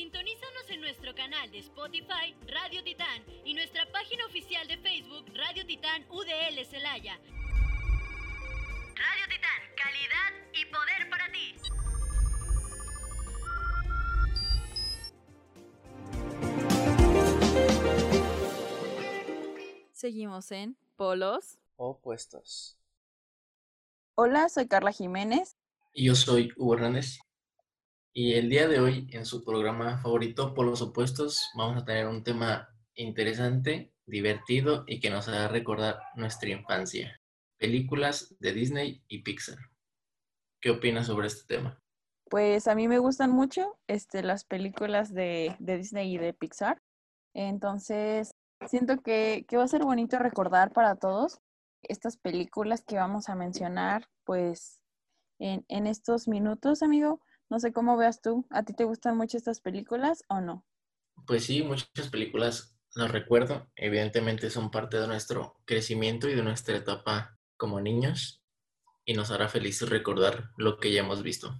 Sintonízanos en nuestro canal de Spotify Radio Titán y nuestra página oficial de Facebook Radio Titán UDL Celaya. Radio Titán, calidad y poder para ti. Seguimos en Polos Opuestos. Hola, soy Carla Jiménez. Y yo soy Hugo Hernández. Y el día de hoy, en su programa favorito, Polos Opuestos, vamos a tener un tema interesante, divertido y que nos hará recordar nuestra infancia. Películas de Disney y Pixar. ¿Qué opinas sobre este tema? Pues a mí me gustan mucho este, las películas de, de Disney y de Pixar. Entonces, siento que, que va a ser bonito recordar para todos estas películas que vamos a mencionar, pues, en, en estos minutos, amigo. No sé cómo veas tú. ¿A ti te gustan mucho estas películas o no? Pues sí, muchas películas las recuerdo. Evidentemente son parte de nuestro crecimiento y de nuestra etapa como niños y nos hará feliz recordar lo que ya hemos visto.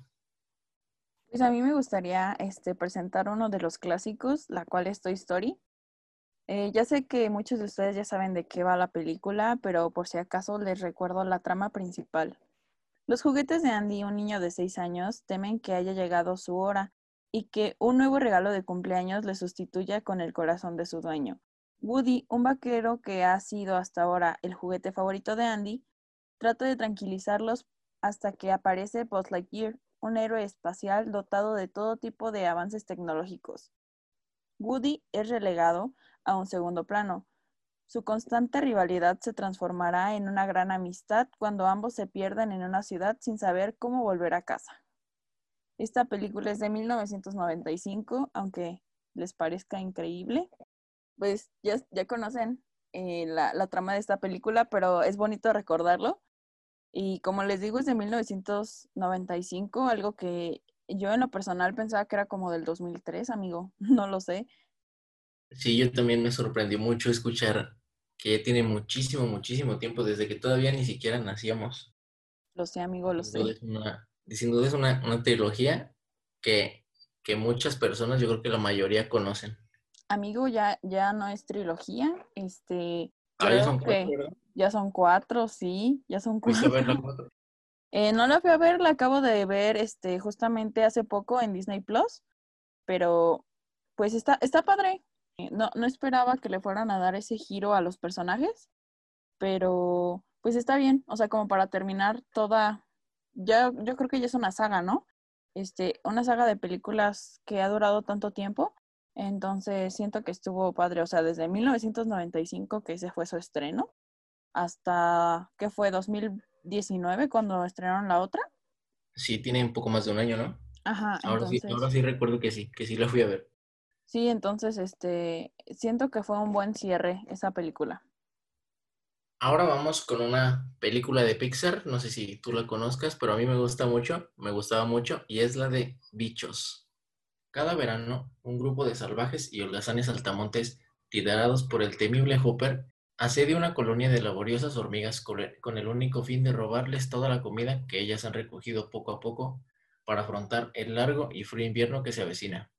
Pues a mí me gustaría este, presentar uno de los clásicos, la cual es Toy Story. Eh, ya sé que muchos de ustedes ya saben de qué va la película, pero por si acaso les recuerdo la trama principal. Los juguetes de Andy, un niño de 6 años, temen que haya llegado su hora y que un nuevo regalo de cumpleaños le sustituya con el corazón de su dueño. Woody, un vaquero que ha sido hasta ahora el juguete favorito de Andy, trata de tranquilizarlos hasta que aparece Buzz Lightyear, un héroe espacial dotado de todo tipo de avances tecnológicos. Woody es relegado a un segundo plano, su constante rivalidad se transformará en una gran amistad cuando ambos se pierden en una ciudad sin saber cómo volver a casa. Esta película es de 1995, aunque les parezca increíble. Pues ya, ya conocen eh, la, la trama de esta película, pero es bonito recordarlo. Y como les digo, es de 1995, algo que yo en lo personal pensaba que era como del 2003, amigo. No lo sé. Sí, yo también me sorprendió mucho escuchar que ya tiene muchísimo, muchísimo tiempo, desde que todavía ni siquiera nacíamos. Lo sé, amigo, lo sé. Es una, sin duda es una, una trilogía que, que muchas personas, yo creo que la mayoría conocen. Amigo, ya, ya no es trilogía, este... Ah, ya son cuatro, ya son cuatro, sí, ya son ¿Fuiste a cuatro. ver la cuatro? Eh, no la fui a ver, la acabo de ver este, justamente hace poco en Disney Plus, pero pues está, está padre. No, no esperaba que le fueran a dar ese giro a los personajes, pero pues está bien, o sea, como para terminar toda, ya, yo creo que ya es una saga, ¿no? Este, una saga de películas que ha durado tanto tiempo, entonces siento que estuvo padre, o sea, desde 1995 que ese fue su estreno, hasta, ¿qué fue? 2019 cuando estrenaron la otra. Sí, tiene un poco más de un año, ¿no? Ajá, Ahora sí, ahora sí recuerdo que sí, que sí la fui a ver. Sí, entonces, este, siento que fue un buen cierre esa película. Ahora vamos con una película de Pixar, no sé si tú la conozcas, pero a mí me gusta mucho, me gustaba mucho, y es la de Bichos. Cada verano, un grupo de salvajes y holgazanes saltamontes, liderados por el temible Hopper, asedia una colonia de laboriosas hormigas con el- con el único fin de robarles toda la comida que ellas han recogido poco a poco para afrontar el largo y frío invierno que se avecina.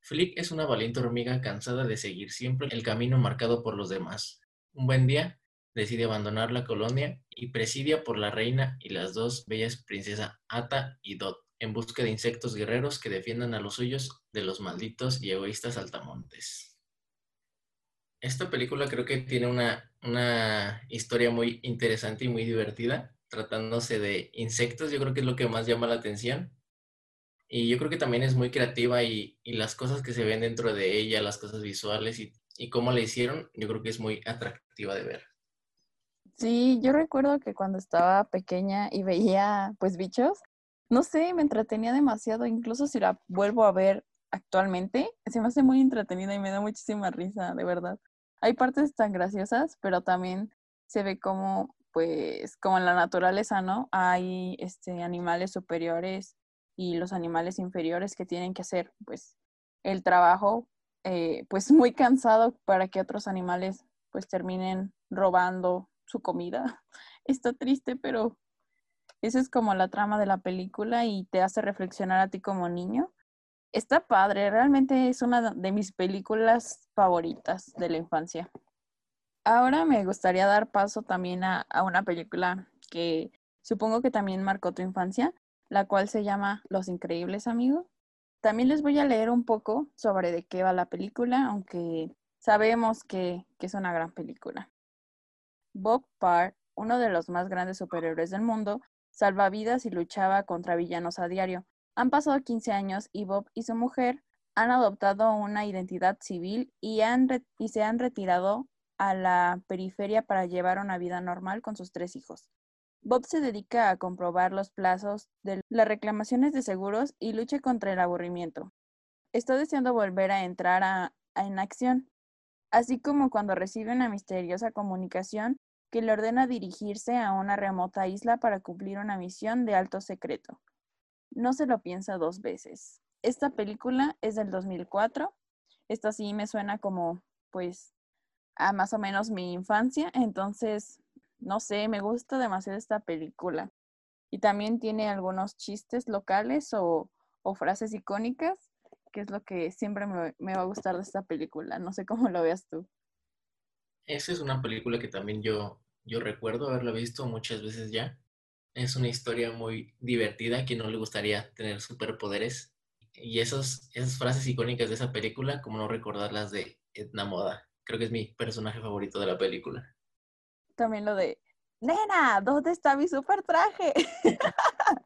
Flick es una valiente hormiga cansada de seguir siempre el camino marcado por los demás. Un buen día, decide abandonar la colonia y presidia por la reina y las dos bellas princesas Ata y Dot en busca de insectos guerreros que defiendan a los suyos de los malditos y egoístas saltamontes. Esta película creo que tiene una, una historia muy interesante y muy divertida, tratándose de insectos, yo creo que es lo que más llama la atención. Y yo creo que también es muy creativa y, y las cosas que se ven dentro de ella, las cosas visuales y, y cómo la hicieron, yo creo que es muy atractiva de ver. Sí, yo recuerdo que cuando estaba pequeña y veía pues bichos, no sé, me entretenía demasiado, incluso si la vuelvo a ver actualmente, se me hace muy entretenida y me da muchísima risa, de verdad. hay partes tan graciosas, pero también se ve como, pues, como en la naturaleza, ¿no? Hay este, animales superiores y los animales inferiores que tienen que hacer, pues, el trabajo, eh, pues, muy cansado para que otros animales, pues, terminen robando su comida. Está triste, pero esa es como la trama de la película y te hace reflexionar a ti como niño. Está padre, realmente es una de mis películas favoritas de la infancia. Ahora me gustaría dar paso también a, una película que supongo que también marcó tu infancia, la cual se llama Los Increíbles Amigos. También les voy a leer un poco sobre de qué va la película, aunque sabemos que, es una gran película. Bob Parr, uno de los más grandes superhéroes del mundo, salva vidas y luchaba contra villanos a diario. Han pasado 15 años y Bob y su mujer han adoptado una identidad civil y se han retirado a la periferia para llevar una vida normal con sus tres hijos. Bob se dedica a comprobar los plazos de las reclamaciones de seguros y lucha contra el aburrimiento. Está deseando volver a entrar en acción, así como cuando recibe una misteriosa comunicación que le ordena dirigirse a una remota isla para cumplir una misión de alto secreto. No se lo piensa dos veces. Esta película es del 2004. Esta sí me suena como, pues, a más o menos mi infancia. Entonces, no sé, me gusta demasiado esta película. Y también tiene algunos chistes locales o, frases icónicas, que es lo que siempre me, va a gustar de esta película. No sé cómo lo veas tú. Esa es una película que también yo, recuerdo haberla visto muchas veces ya. Es una historia muy divertida, a quien no le gustaría tener superpoderes. Y esos, esas frases icónicas de esa película, como no recordarlas de Edna Moda. Creo que es mi personaje favorito de la película. También lo de, nena, ¿dónde está mi super traje?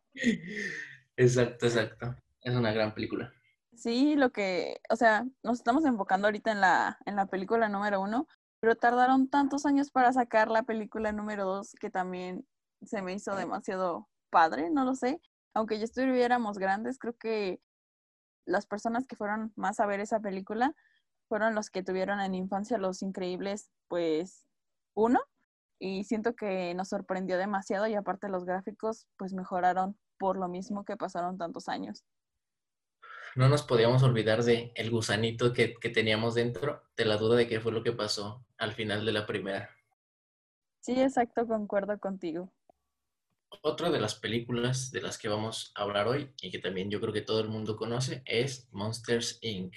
exacto, exacto. Es una gran película. Sí, lo que, o sea, nos estamos enfocando ahorita en la, en la película número uno, pero tardaron tantos años para sacar la película número dos que también se me hizo demasiado padre, no lo sé. Aunque ya estuviéramos grandes, creo que las personas que fueron más a ver esa película fueron los que tuvieron en infancia los increíbles, pues, uno. Y siento que nos sorprendió demasiado y aparte los gráficos, pues, mejoraron por lo mismo que pasaron tantos años no nos podíamos olvidar de el gusanito que, teníamos dentro, de la duda de qué fue lo que pasó al final de la primera. Sí, exacto, concuerdo contigo. Otra de las películas de las que vamos a hablar hoy y que también yo creo que todo el mundo conoce es Monsters Inc.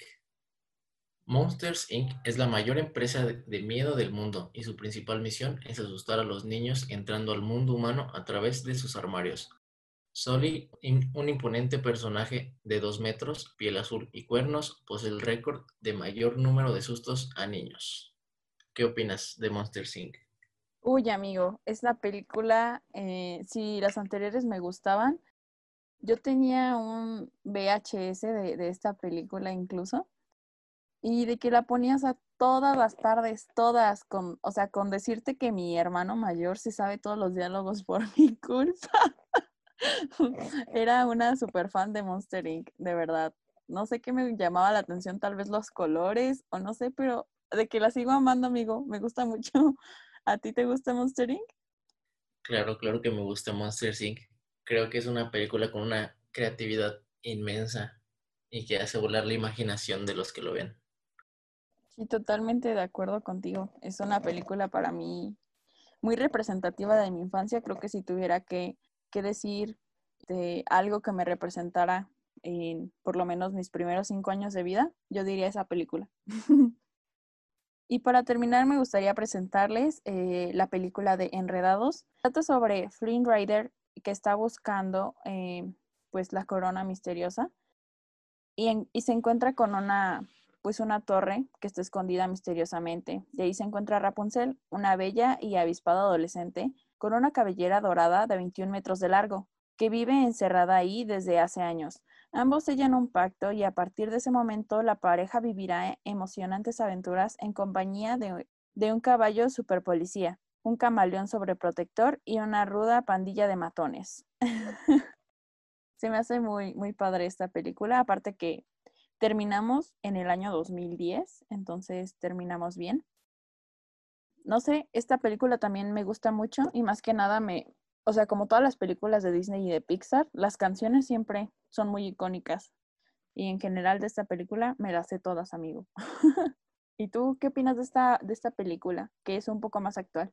Monsters Inc. es la mayor empresa de miedo del mundo y su principal misión es asustar a los niños entrando al mundo humano a través de sus armarios, Sully, un imponente personaje de dos metros, piel azul y cuernos, posee el récord de mayor número de sustos a niños. ¿Qué opinas de Monster Inc.? Uy, amigo, esta película, eh, si las anteriores me gustaban, yo tenía un VHS de esta película incluso, y de que la ponías a todas las tardes, todas, con, o sea, con decirte que mi hermano mayor se sabe todos los diálogos por mi culpa. Era una super fan de Monster Inc., de verdad. No sé qué me llamaba la atención, tal vez los colores o no sé, pero de que la sigo amando, amigo, me gusta mucho. ¿A ti te gusta Monster Inc? Claro, claro que me gusta Monster Inc. Creo que es una película con una creatividad inmensa y que hace volar la imaginación de los que lo ven. Sí, totalmente de acuerdo contigo. Es una película para mí muy representativa de mi infancia. Creo que si tuviera que que decir de algo que me representara en por lo menos mis primeros cinco años de vida, yo diría esa película. y para terminar, me gustaría presentarles eh, la película de Enredados. Trata sobre Flynn Rider que está buscando eh, pues la corona misteriosa y se encuentra con una pues una torre que está escondida misteriosamente. De ahí se encuentra Rapunzel, una bella y avispada adolescente con una cabellera dorada de 21 metros de largo, que vive encerrada ahí desde hace años. Ambos sellan un pacto y a partir de ese momento la pareja vivirá emocionantes aventuras en compañía de, un caballo superpolicía, un camaleón sobreprotector y una ruda pandilla de matones. Se me hace muy, muy padre esta película, aparte que terminamos en el año 2010, entonces terminamos bien. no sé, esta película también me gusta mucho y más que nada me, o sea, como todas las películas de Disney y de Pixar, las canciones siempre son muy icónicas. Y en general de esta película me las sé todas, amigo. ¿Y tú qué opinas de esta, de esta película, que es un poco más actual?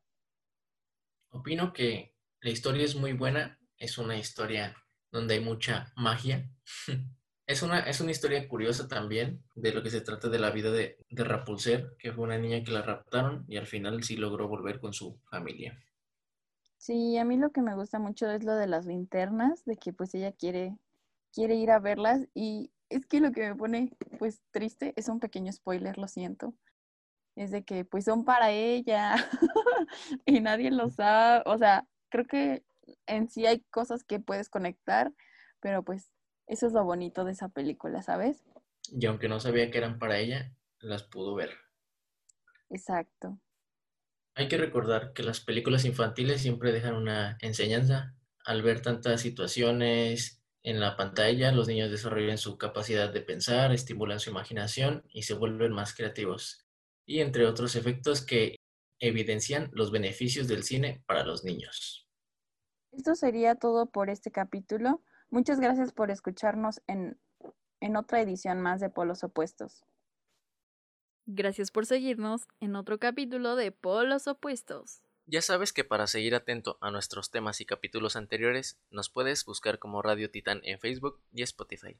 Opino que la historia es muy buena, es una historia donde hay mucha magia. es, una, es una historia curiosa también de lo que se trata de la vida de, de Rapunzel, que fue una niña que la raptaron y al final sí logró volver con su familia. Sí, a mí lo que me gusta mucho es lo de las linternas, de que pues ella quiere, quiere ir a verlas y es que lo que me pone pues triste es un pequeño spoiler, lo siento. Es de que pues son para ella y nadie lo sabe. O sea, creo que en sí hay cosas que puedes conectar, pero pues eso es lo bonito de esa película, ¿sabes? Y aunque no sabía que eran para ella, las pudo ver. Exacto. Hay que recordar que las películas infantiles siempre dejan una enseñanza. Al ver tantas situaciones en la pantalla, los niños desarrollan su capacidad de pensar, estimulan su imaginación y se vuelven más creativos. Y entre otros efectos que evidencian los beneficios del cine para los niños. Esto sería todo por este capítulo. Muchas gracias por escucharnos en, en otra edición más de Polos Opuestos. Gracias por seguirnos en otro capítulo de Polos Opuestos. Ya sabes que para seguir atento a nuestros temas y capítulos anteriores, nos puedes buscar como Radio Titán en Facebook y Spotify.